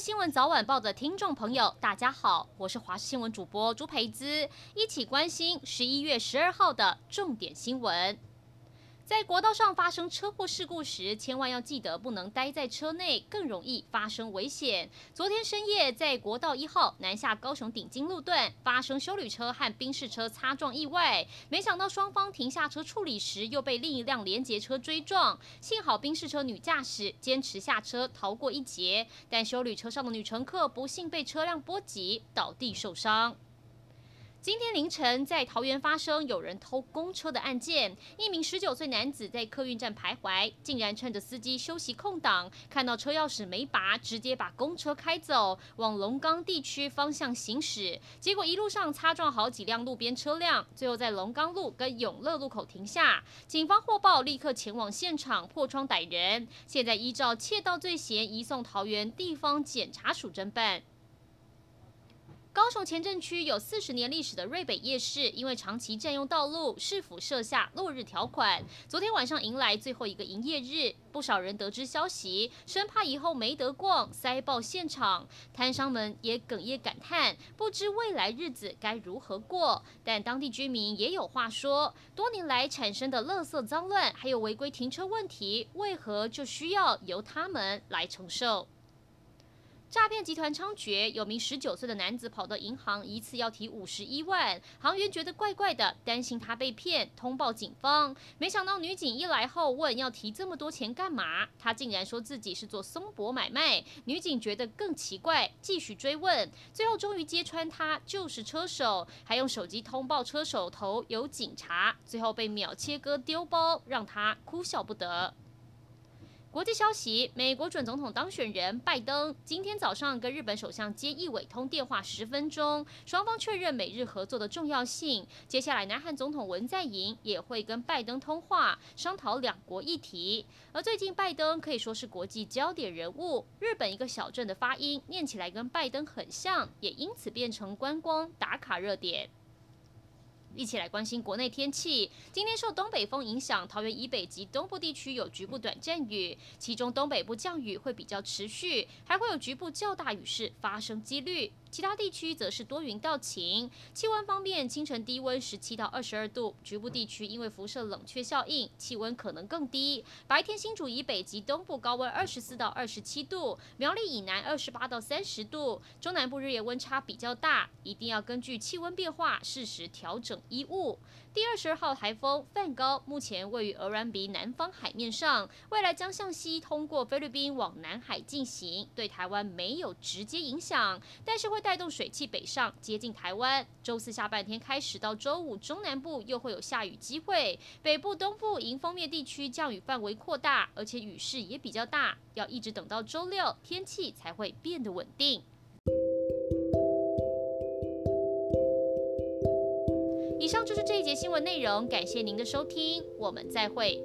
新闻早晚报的听众朋友，大家好，我是华视新闻主播朱培姿，一起关心十一月十二号的重点新闻。在国道上发生车祸事故时，千万要记得不能待在车内，更容易发生危险。昨天深夜，在国道一号南下高雄顶金路段发生修旅车和宾士车擦撞意外，没想到双方停下车处理时，又被另一辆联结车追撞。幸好宾士车女驾驶坚持下车逃过一劫，但修旅车上的女乘客不幸被车辆波及，倒地受伤。今天凌晨，在桃园发生有人偷公车的案件。一名十九岁男子在客运站徘徊，竟然趁着司机休息空档，看到车钥匙没拔，直接把公车开走，往龙岗地区方向行驶。结果一路上擦撞好几辆路边车辆，最后在龙岗路跟永乐路口停下。警方获报，立刻前往现场破窗逮人。现在依照窃盗罪嫌移送桃园地方检察署侦办。高雄前镇区有四十年历史的瑞北夜市，因为长期占用道路，市府设下落日条款。昨天晚上迎来最后一个营业日，不少人得知消息，生怕以后没得逛，塞爆现场。摊商们也哽咽感叹，不知未来日子该如何过。但当地居民也有话说，多年来产生的垃圾脏乱，还有违规停车问题，为何就需要由他们来承受？诈骗集团猖獗，有名十九岁的男子跑到银行，一次要提五十一万。行员觉得怪怪的，担心他被骗，通报警方。没想到女警一来后问要提这么多钱干嘛？他竟然说自己是做松柏买卖。女警觉得更奇怪，继续追问，最后终于揭穿他就是车手，还用手机通报车手头有警察，最后被秒切割丢包，让他哭笑不得。国际消息：美国准总统当选人拜登今天早上跟日本首相菅义伟通电话十分钟，双方确认美日合作的重要性。接下来，南韩总统文在寅也会跟拜登通话，商讨两国议题。而最近，拜登可以说是国际焦点人物。日本一个小镇的发音念起来跟拜登很像，也因此变成观光打卡热点。一起来关心国内天气。今天受东北风影响，桃园以北及东部地区有局部短暂雨，其中东北部降雨会比较持续，还会有局部较大雨势发生几率。其他地区则是多云到晴。气温方面，清晨低温十七到二十二度，局部地区因为辐射冷却效应，气温可能更低。白天新竹以北及东部高温二十四到二十七度，苗栗以南二十八到三十度，中南部日夜温差比较大，一定要根据气温变化适时调整衣物。第二十二号台风梵高目前位于鹅然鼻南方海面上，未来将向西通过菲律宾往南海进行，对台湾没有直接影响，但是会带动水汽北上接近台湾。周四下半天开始到周五，中南部又会有下雨机会，北部、东部迎风面地区降雨范围扩大，而且雨势也比较大，要一直等到周六天气才会变得稳定。以上就是这一节新闻内容，感谢您的收听，我们再会。